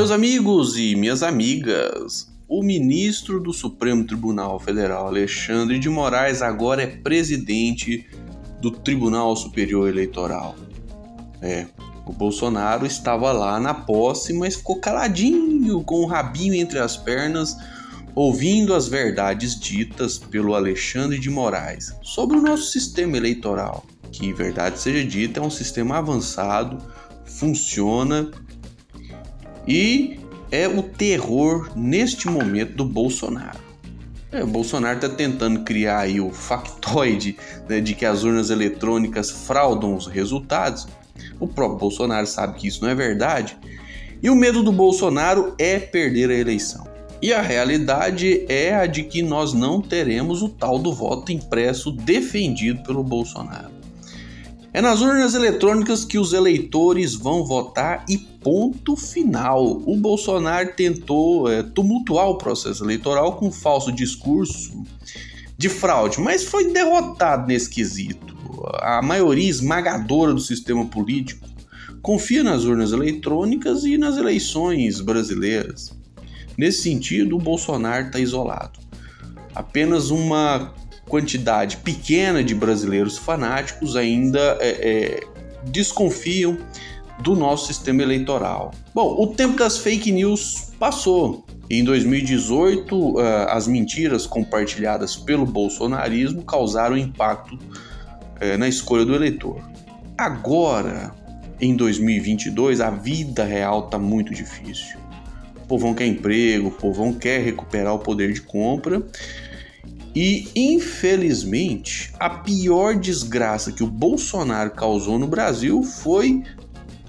Meus amigos e minhas amigas, o ministro do Supremo Tribunal Federal, Alexandre de Moraes, agora é presidente do Tribunal Superior Eleitoral. É, o Bolsonaro estava lá na posse, mas ficou caladinho, com o rabinho entre as pernas, ouvindo as verdades ditas pelo Alexandre de Moraes sobre o nosso sistema eleitoral. Que, verdade seja dita, é um sistema avançado, funciona e é o terror neste momento do Bolsonaro. É, o Bolsonaro está tentando criar aí o factoide né, de que as urnas eletrônicas fraudam os resultados. O próprio Bolsonaro sabe que isso não é verdade. E o medo do Bolsonaro é perder a eleição. E a realidade é a de que nós não teremos o tal do voto impresso defendido pelo Bolsonaro. É nas urnas eletrônicas que os eleitores vão votar e ponto final. O Bolsonaro tentou é, tumultuar o processo eleitoral com um falso discurso de fraude, mas foi derrotado nesse quesito. A maioria esmagadora do sistema político confia nas urnas eletrônicas e nas eleições brasileiras. Nesse sentido, o Bolsonaro está isolado. Apenas uma quantidade pequena de brasileiros fanáticos ainda é, é, desconfiam do nosso sistema eleitoral. Bom, o tempo das fake news passou. Em 2018, eh, as mentiras compartilhadas pelo bolsonarismo causaram impacto eh, na escolha do eleitor. Agora, em 2022, a vida real está muito difícil. O povão quer emprego, o povão quer recuperar o poder de compra e, infelizmente, a pior desgraça que o Bolsonaro causou no Brasil foi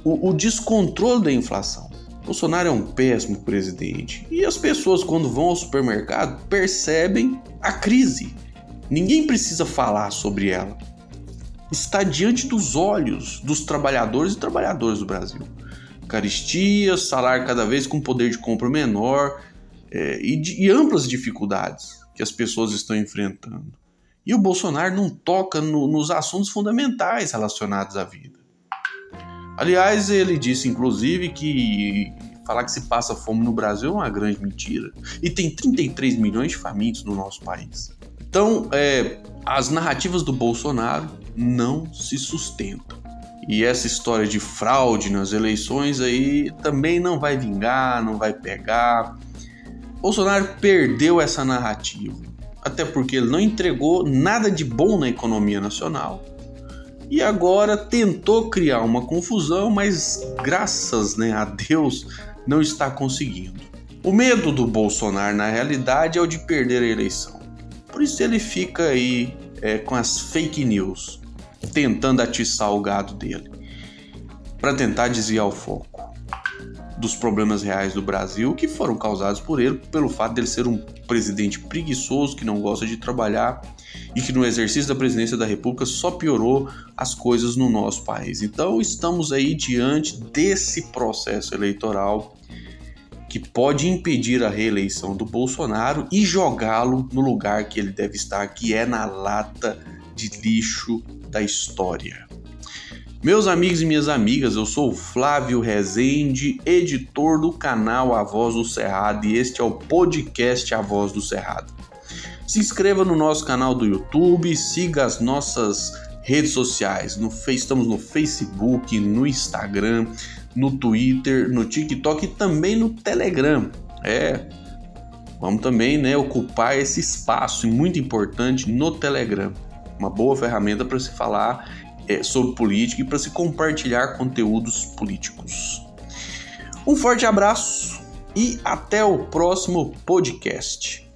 o, o descontrole da inflação. Bolsonaro é um péssimo presidente e as pessoas, quando vão ao supermercado, percebem a crise. Ninguém precisa falar sobre ela. Está diante dos olhos dos trabalhadores e trabalhadoras do Brasil. Caristia, salário cada vez com poder de compra menor é, e, de, e amplas dificuldades que as pessoas estão enfrentando. E o Bolsonaro não toca no, nos assuntos fundamentais relacionados à vida. Aliás, ele disse inclusive que falar que se passa fome no Brasil é uma grande mentira. E tem 33 milhões de famintos no nosso país. Então, é, as narrativas do Bolsonaro não se sustentam. E essa história de fraude nas eleições aí também não vai vingar, não vai pegar. Bolsonaro perdeu essa narrativa, até porque ele não entregou nada de bom na economia nacional. E agora tentou criar uma confusão, mas graças né, a Deus não está conseguindo. O medo do Bolsonaro, na realidade, é o de perder a eleição. Por isso ele fica aí é, com as fake news, tentando atiçar o gado dele, para tentar desviar o foco dos problemas reais do Brasil que foram causados por ele, pelo fato dele ser um presidente preguiçoso que não gosta de trabalhar e que no exercício da presidência da República só piorou as coisas no nosso país. Então estamos aí diante desse processo eleitoral que pode impedir a reeleição do Bolsonaro e jogá-lo no lugar que ele deve estar, que é na lata de lixo da história. Meus amigos e minhas amigas, eu sou Flávio Rezende, editor do canal A Voz do Cerrado e este é o podcast A Voz do Cerrado. Se inscreva no nosso canal do YouTube, siga as nossas redes sociais. No, estamos no Facebook, no Instagram, no Twitter, no TikTok e também no Telegram. É, vamos também né, ocupar esse espaço muito importante no Telegram. Uma boa ferramenta para se falar é, sobre política e para se compartilhar conteúdos políticos. Um forte abraço e até o próximo podcast.